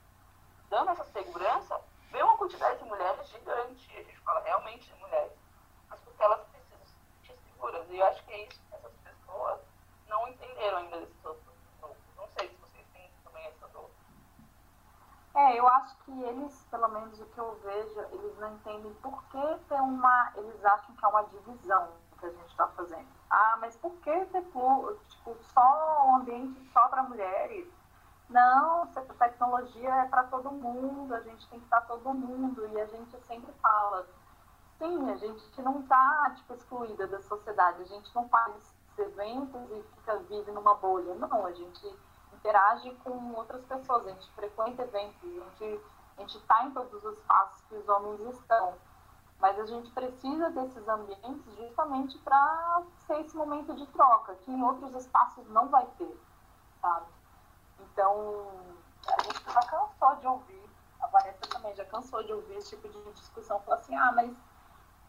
dando essa segurança, vem uma quantidade de mulheres gigante. A gente fala realmente de mulheres. Mas porque elas precisam se sentir seguras. E eu acho que é isso que essas pessoas não entenderam ainda outros grupos. Não sei se vocês têm também essa dor. É, eu acho que eles, pelo menos o que eu vejo, eles não entendem por que tem uma. Eles acham que é uma divisão que a gente está fazendo. Ah, mas por que ter tipo, só um ambiente só para mulheres? Não, tecnologia é para todo mundo, a gente tem que estar todo mundo, e a gente sempre fala, sim, a gente não está tipo, excluída da sociedade, a gente não faz eventos e fica vive numa bolha, não, a gente interage com outras pessoas, a gente frequenta eventos, a gente está em todos os espaços que os homens estão. Mas a gente precisa desses ambientes justamente para ser esse momento de troca, que em outros espaços não vai ter, sabe? Então, a gente já cansou de ouvir, a Vanessa também já cansou de ouvir esse tipo de discussão, falar assim, ah, mas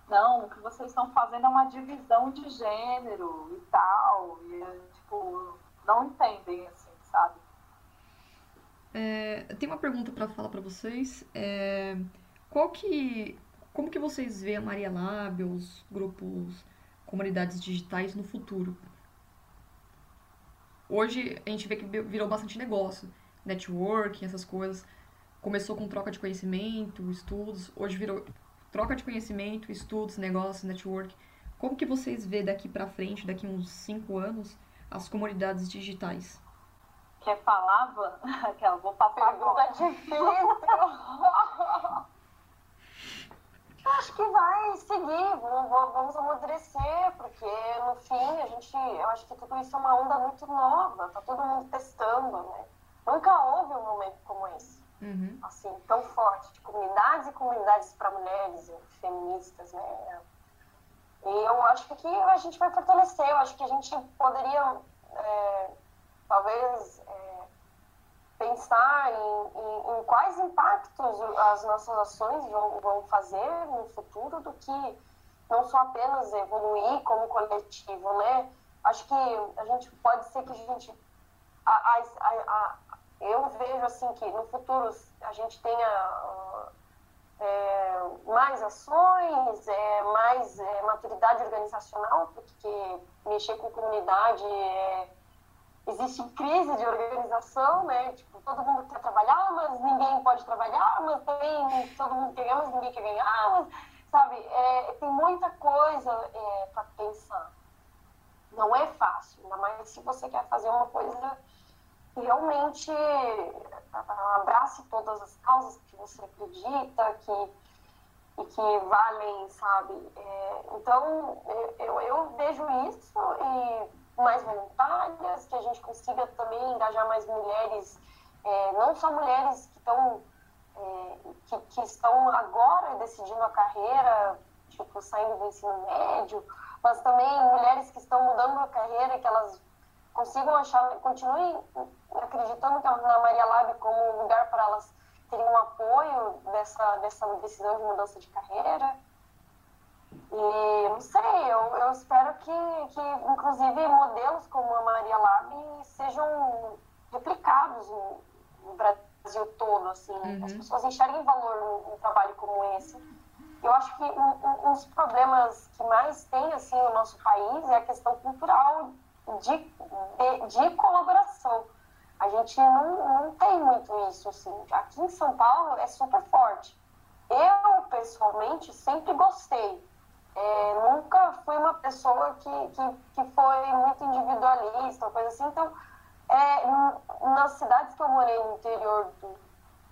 não, o que vocês estão fazendo é uma divisão de gênero e tal, e tipo, não entendem, assim, sabe? É, tem uma pergunta para falar para vocês. É, qual que como que vocês veem a Maria Lab, os grupos, comunidades digitais no futuro? Hoje a gente vê que virou bastante negócio, networking, essas coisas. Começou com troca de conhecimento, estudos, hoje virou troca de conhecimento, estudos, negócios, network. Como que vocês vê daqui para frente, daqui uns cinco anos, as comunidades digitais? Quer falar, Aquela, vou passar agora. difícil. acho que vai seguir, vamos, amadurecer, porque no fim a gente, eu acho que tudo isso é uma onda muito nova, tá todo mundo testando, né? Nunca houve um momento como esse, uhum. assim, tão forte, de comunidades e comunidades para mulheres feministas, né? E eu acho que a gente vai fortalecer, eu acho que a gente poderia, é, talvez, pensar em, em, em, quais impactos as nossas ações vão, vão fazer no futuro do que não só apenas evoluir como coletivo, né? Acho que a gente pode ser que a gente a, a, a, eu vejo assim que no futuro a gente tenha uh, é, mais ações, é, mais é, maturidade organizacional, porque mexer com comunidade é existe crise de organização, né? Tipo, todo mundo quer trabalhar, mas ninguém pode trabalhar, mas também todo mundo quer ganhar, mas ninguém quer ganhar, mas, sabe? É, tem muita coisa é, para pensar. Não é fácil, ainda mais se você quer fazer uma coisa que realmente abrace todas as causas que você acredita, que e que valem, sabe? É, então, eu, eu vejo isso e mais voluntárias, que a gente consiga também engajar mais mulheres, é, não só mulheres que estão é, que, que, estão agora decidindo a carreira, tipo, saindo do ensino médio, mas também mulheres que estão mudando a carreira, que elas consigam achar, continuem acreditando na Maria Lab como lugar para elas terem um apoio dessa, dessa decisão de mudança de carreira. E não sei, eu, eu espero que, que, inclusive, modelos como a Maria Lab sejam replicados no, no Brasil todo, assim, uhum. as pessoas enxerguem valor num, trabalho como esse. Eu acho que um, um, dos problemas que mais tem, assim, no nosso país é a questão cultural de, de, de colaboração. A gente não, não tem muito isso, assim. Aqui em São Paulo é super forte. Eu, pessoalmente, sempre gostei. É, nunca fui uma pessoa que, que, que foi muito individualista, coisa assim. Então, é, nas cidades que eu morei no interior do Rio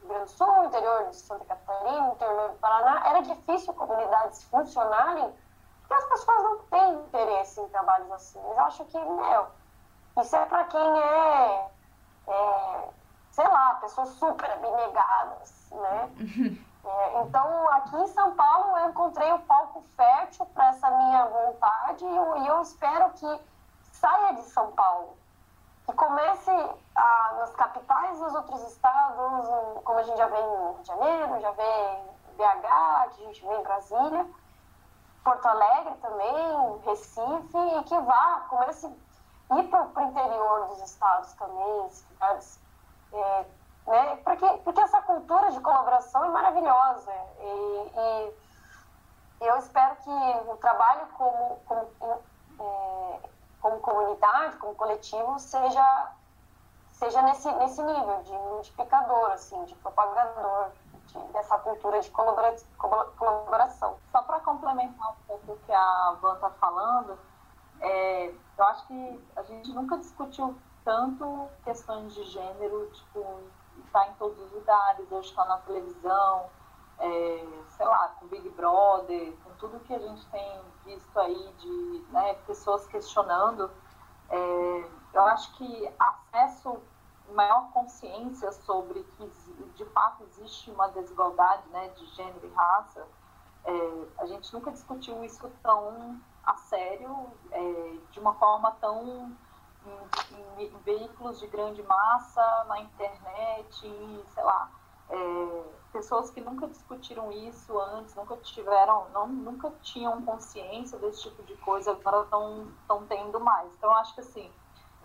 Grande do Sul, interior de Santa Catarina, interior do Paraná, era difícil comunidades funcionarem porque as pessoas não têm interesse em trabalhos assim. Mas acho que, meu, isso é para quem é, é, sei lá, pessoas super abnegadas, né? É, então, aqui em São Paulo, eu encontrei o palco fértil para essa minha vontade e eu, espero que saia de São Paulo. Que comece a, nas capitais dos outros estados, como a gente já vê em Rio de Janeiro, já vê em BH, a gente vê em Brasília, Porto Alegre também, Recife, e que vá, comece a ir para o interior dos estados também, cidades. É, né? Porque, porque essa cultura de colaboração é maravilhosa. E, e eu espero que o trabalho como, como, é, como comunidade, como coletivo, seja, seja nesse, nesse nível de multiplicador, assim, de propagador de, dessa cultura de colabora, colaboração. Só para complementar um pouco o que a Van está falando, é, eu acho que a gente nunca discutiu tanto questões de gênero, tipo, está em todos os lugares, hoje está na televisão, é, sei lá, com Big Brother, com tudo que a gente tem visto aí de né, pessoas questionando, é, eu acho que acesso, maior consciência sobre que de fato existe uma desigualdade né, de gênero e raça, é, a gente nunca discutiu isso tão a sério, é, de uma forma tão em, em, veículos de grande massa, na internet, sei lá, é, pessoas que nunca discutiram isso antes, nunca tiveram, não, nunca tinham consciência desse tipo de coisa, agora estão tendo mais. Então, acho que assim,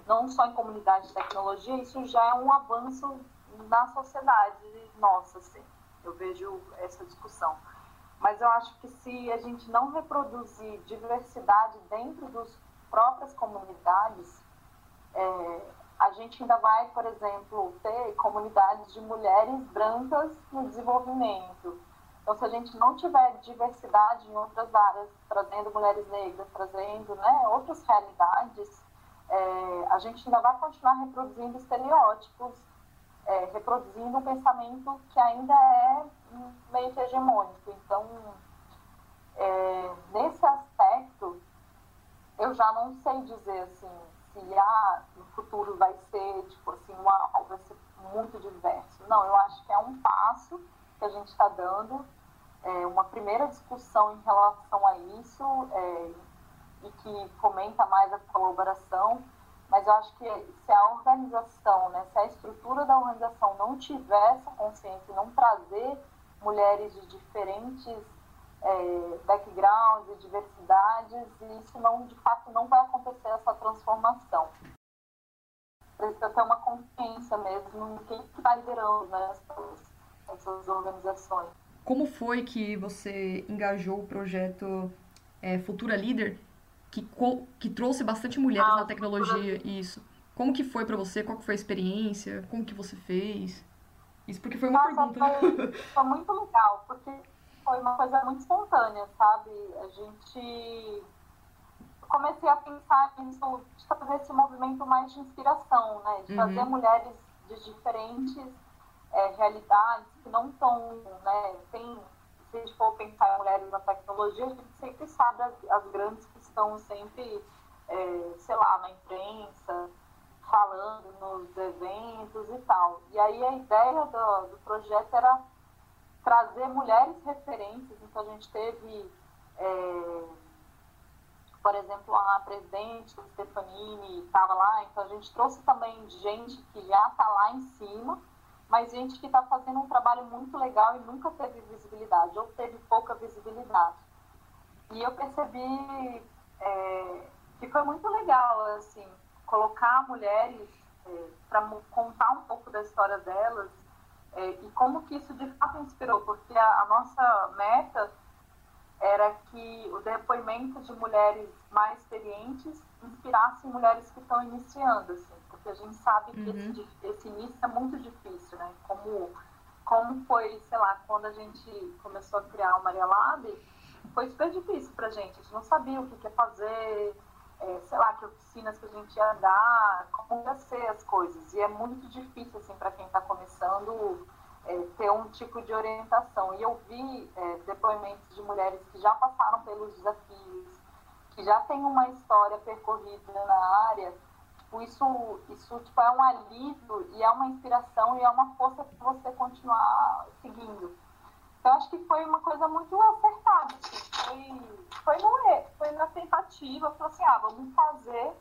não só em comunidade de tecnologia, isso já é um avanço na sociedade nossa, assim. Eu vejo essa discussão. Mas eu acho que se a gente não reproduzir diversidade dentro das próprias comunidades, é, a gente ainda vai, por exemplo, ter comunidades de mulheres brancas no desenvolvimento. Então, se a gente não tiver diversidade em outras áreas, trazendo mulheres negras, trazendo né, outras realidades, é, a gente ainda vai continuar reproduzindo estereótipos, é, reproduzindo um pensamento que ainda é meio que hegemônico. Então, é, nesse aspecto, eu já não sei dizer assim, se ah, no futuro vai ser, tipo assim, uma, vai ser muito diverso. Não, eu acho que é um passo que a gente está dando, é, uma primeira discussão em relação a isso, é, e que fomenta mais a colaboração, mas eu acho que se a organização, né, se a estrutura da organização não tiver essa consciência, não trazer mulheres de diferentes é, backgrounds e diversidades, e isso não, de fato não vai acontecer essa transformação. Precisa ter uma consciência mesmo em quem está liderando né, essas, essas, organizações. Como foi que você engajou o projeto é, Futura Líder, que, que trouxe bastante mulheres ah, na tecnologia? Futura... Isso. Como que foi para você? Qual foi a experiência? Como que você fez? Isso porque foi uma Nossa, pergunta. Foi, foi muito legal, porque foi uma coisa muito espontânea, sabe? A gente comecei a pensar nisso, de trazer esse movimento mais de inspiração, né? De trazer uhum. mulheres de diferentes é, realidades que não estão, né? Tem, se a gente for pensar em mulheres na tecnologia, a gente sempre sabe as, as grandes que estão sempre, é, sei lá, na imprensa, falando nos eventos e tal. E aí a ideia do, do projeto era trazer mulheres referentes. Então, a gente teve, é, por exemplo, a presidente Stefanini estava lá. Então, a gente trouxe também gente que já está lá em cima, mas gente que está fazendo um trabalho muito legal e nunca teve visibilidade, ou teve pouca visibilidade. E eu percebi é, que foi muito legal, assim, colocar mulheres é, para contar um pouco da história delas é, e como que isso de fato inspirou, porque a, a, nossa meta era que o depoimento de mulheres mais experientes inspirasse mulheres que estão iniciando, assim, porque a gente sabe que uhum. esse, esse início é muito difícil, né? Como, como foi, sei lá, quando a gente começou a criar o Maria Lab, foi super difícil pra gente, a gente não sabia o que, que ia fazer, é, sei lá, que oficinas que a gente ia dar, como ia ser as coisas. E é muito difícil, assim, para quem está começando, é, ter um tipo de orientação. E eu vi é, depoimentos de mulheres que já passaram pelos desafios, que já têm uma história percorrida na área. Tipo, isso, isso tipo, é um alívio e é uma inspiração e é uma força para você continuar seguindo. Então, acho que foi uma coisa muito acertada. Assim. Foi, foi, no, foi na tentativa, falou assim, ah, vamos fazer.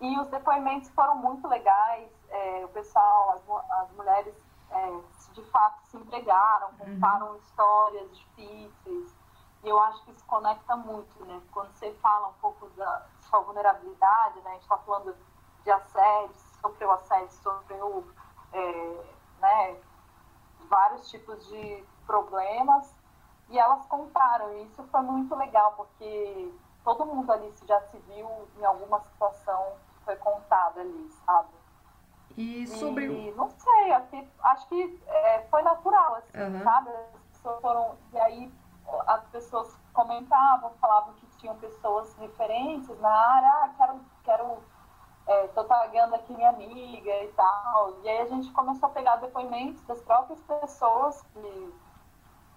E os depoimentos foram muito legais. É, o pessoal, as, as mulheres, é, de fato, se entregaram, uhum. contaram uhum. histórias difíceis. E eu acho que isso conecta muito, né? Quando você fala um pouco da sua vulnerabilidade, né? A gente está falando de assédio, sofreu assédio, sofreu é, né, vários tipos de problemas e elas contaram. E isso foi muito legal, porque todo mundo ali já se viu em alguma situação que foi contada ali, sabe? E sobre. E, não sei, assim, acho que é, foi natural, assim, uhum. sabe? As pessoas foram. E aí as pessoas comentavam, falavam que tinham pessoas referentes na área, ah, quero, quero é, tô pagando aqui minha amiga e tal. E aí a gente começou a pegar depoimentos das próprias pessoas que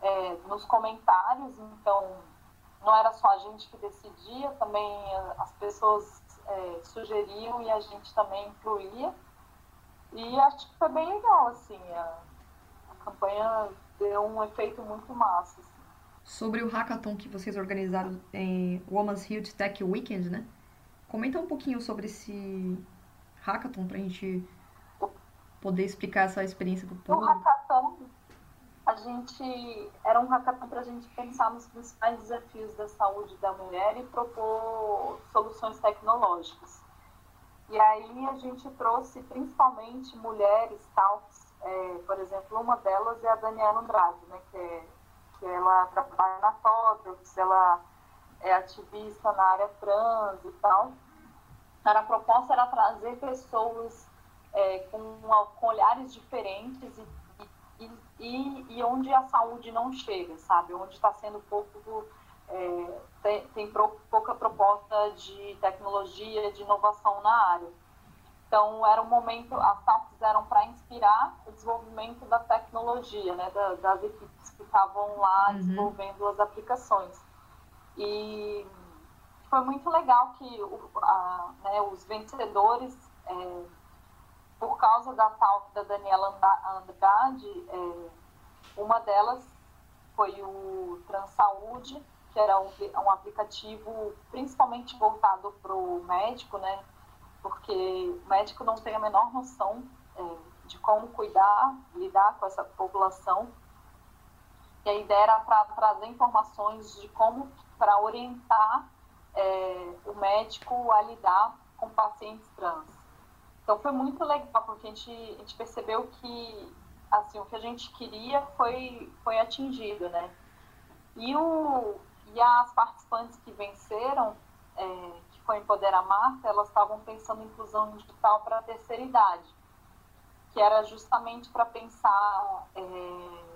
é, nos comentários, então não era só a gente que decidia, também as pessoas é, sugeriam e a gente também incluía. E acho que foi bem legal, assim, a, a campanha deu um efeito muito massa. Assim. Sobre o hackathon que vocês organizaram em Women's Health Tech Weekend, né? Comenta um pouquinho sobre esse hackathon para a gente poder explicar essa experiência para o público. O hackathon a gente era um hackathon para a gente pensar nos principais desafios da saúde da mulher e propor soluções tecnológicas. E aí a gente trouxe principalmente mulheres talks, é, por exemplo, uma delas é a Daniela Andrade, né, que, é, que ela trabalha na Totox, ela é ativista na área trans e tal. A proposta era trazer pessoas é, com, com olhares diferentes e e, e, e onde a saúde não chega, sabe? Onde está sendo pouco. É, tem, tem pouca proposta de tecnologia, de inovação na área. Então, era um momento, as TAPs eram para inspirar o desenvolvimento da tecnologia, né, da, das equipes que estavam lá uhum. desenvolvendo as aplicações. E foi muito legal que o, a, né, os vencedores é, por causa da talk da Daniela Andrade, é, uma delas foi o Transaúde, que era um, um aplicativo principalmente voltado para o médico, né? Porque o médico não tem a menor noção é, de como cuidar, lidar com essa população. E a ideia era para trazer informações de como, para orientar é, o médico a lidar com pacientes trans. Então foi muito legal, porque a gente, a gente percebeu que assim, o que a gente queria foi, foi atingido, né? E, o, e as participantes que venceram, é, que foi Empoderar Marta, elas estavam pensando em inclusão digital para a terceira idade, que era justamente para pensar, é,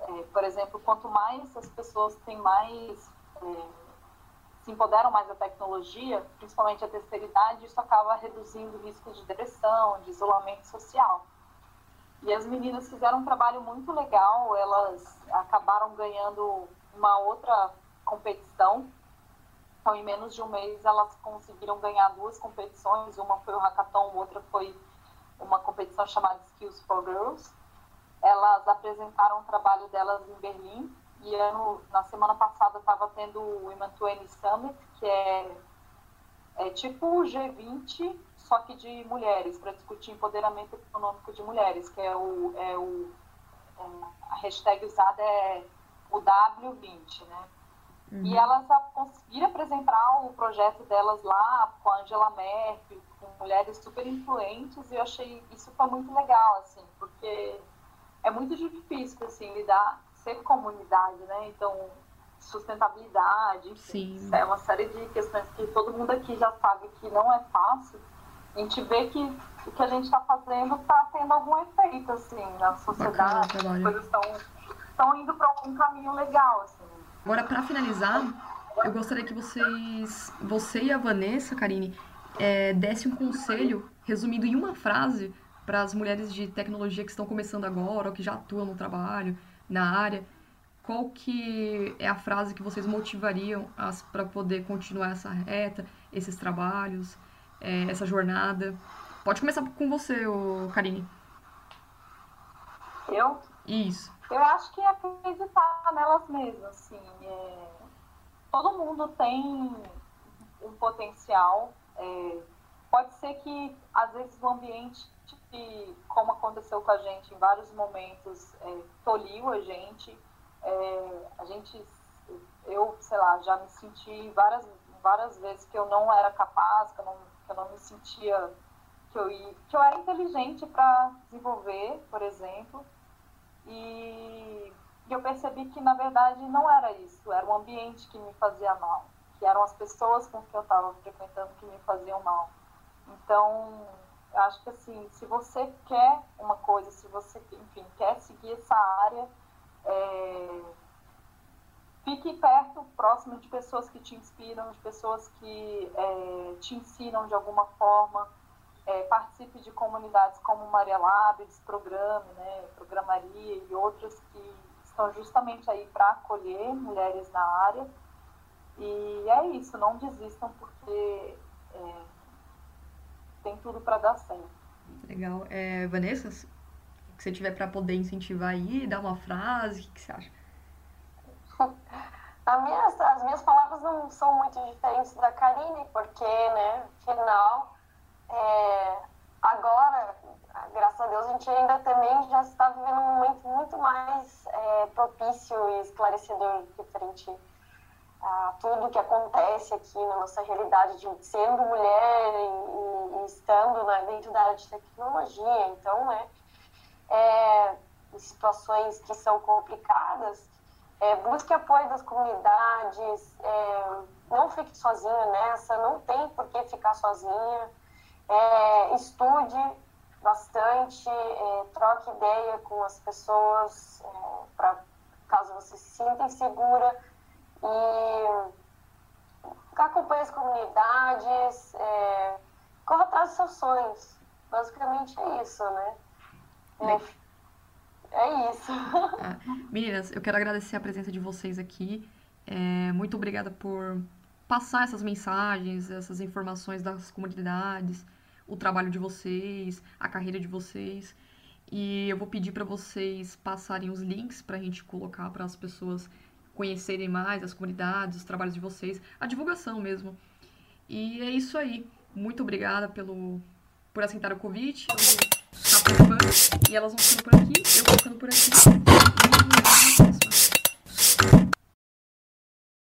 é, por exemplo, quanto mais as pessoas têm mais é, se empoderam mais da tecnologia, principalmente a terceira idade, isso acaba reduzindo o risco de depressão, de isolamento social. E as meninas fizeram um trabalho muito legal, elas acabaram ganhando uma outra competição. Então, em menos de um mês, elas conseguiram ganhar duas competições. Uma foi o Hackathon, outra foi uma competição chamada Skills for Girls. Elas apresentaram o trabalho delas em Berlim e ano, na semana passada estava tendo o Women 20 Summit, que é, é tipo o G20, só que de mulheres, para discutir empoderamento econômico de mulheres, que é o, é o é, a hashtag usada é o W20, né? Uhum. E elas conseguiram apresentar o projeto delas lá com a Angela Merkel, com mulheres super influentes, e eu achei isso foi muito legal, assim, porque é muito difícil, assim, lidar, ser comunidade, né? Então, sustentabilidade, enfim, Sim. é uma série de questões que todo mundo aqui já sabe que não é fácil. A gente vê que o que a gente está fazendo está tendo algum efeito, assim, na sociedade, Bacana, as coisas estão indo para um caminho legal, assim. Agora, para finalizar, eu gostaria que vocês, você e a Vanessa, Karine, é, desse um conselho resumido em uma frase para as mulheres de tecnologia que estão começando agora ou que já atuam no trabalho, na área. Qual que é a frase que vocês motivariam para poder continuar essa reta, esses trabalhos, é, essa jornada? Pode começar com você, Karine. Eu? Isso. Eu acho que é acreditar nelas mesmas, assim. É... Todo mundo tem um potencial. É... Pode ser que, às vezes, o ambiente, como aconteceu com a gente em vários momentos, é, a gente. É, a gente, eu, sei lá, já me senti várias, várias vezes que eu não era capaz, que eu não, que eu não me sentia que eu, ia, que eu era inteligente para desenvolver, por exemplo. E, eu percebi que, na verdade, não era isso. Era o ambiente que me fazia mal. Que eram as pessoas com que eu estava frequentando que me faziam mal. Então, eu acho que, assim, se você quer uma coisa, se você, enfim, quer seguir essa área, é, fique perto, próximo de pessoas que te inspiram, de pessoas que é, te ensinam de alguma forma é, participe de comunidades como Maria Labs, Programe, né, Programaria e outras que estão justamente aí para acolher mulheres na área. E é isso, não desistam porque é, tudo para dar certo. Legal. É, Vanessa, se você tiver para poder incentivar aí, dar uma frase, o que, que você acha? Minhas, as minhas palavras não são muito diferentes da Karine, porque, né, afinal, é, agora, graças a Deus, a gente ainda também já está vivendo um momento muito mais é, propício e esclarecedor referente a tudo que acontece aqui na nossa realidade de sendo mulher e, e estando dentro da área de tecnologia. Então, né, é, em situações que são complicadas, é, busque apoio das comunidades, é, não fique sozinha nessa, não tem por que ficar sozinha. É, estude bastante, é, troque ideia com as pessoas, é, para caso você se sinta insegura. E acompanhe as comunidades, é, corra atrás dos seus sonhos. Basicamente é isso, né? É, é isso. Ah, meninas, eu quero agradecer a presença de vocês aqui. É, muito obrigada por passar essas mensagens, essas informações das comunidades, o trabalho de vocês, a carreira de vocês. E eu vou pedir para vocês passarem os links para a gente colocar para as pessoas conhecerem mais as comunidades, os trabalhos de vocês, a divulgação mesmo. E é isso aí. Muito obrigada pelo por aceitar o convite. Eu, e elas vão ficando por aqui, eu vou ficando por aqui. E.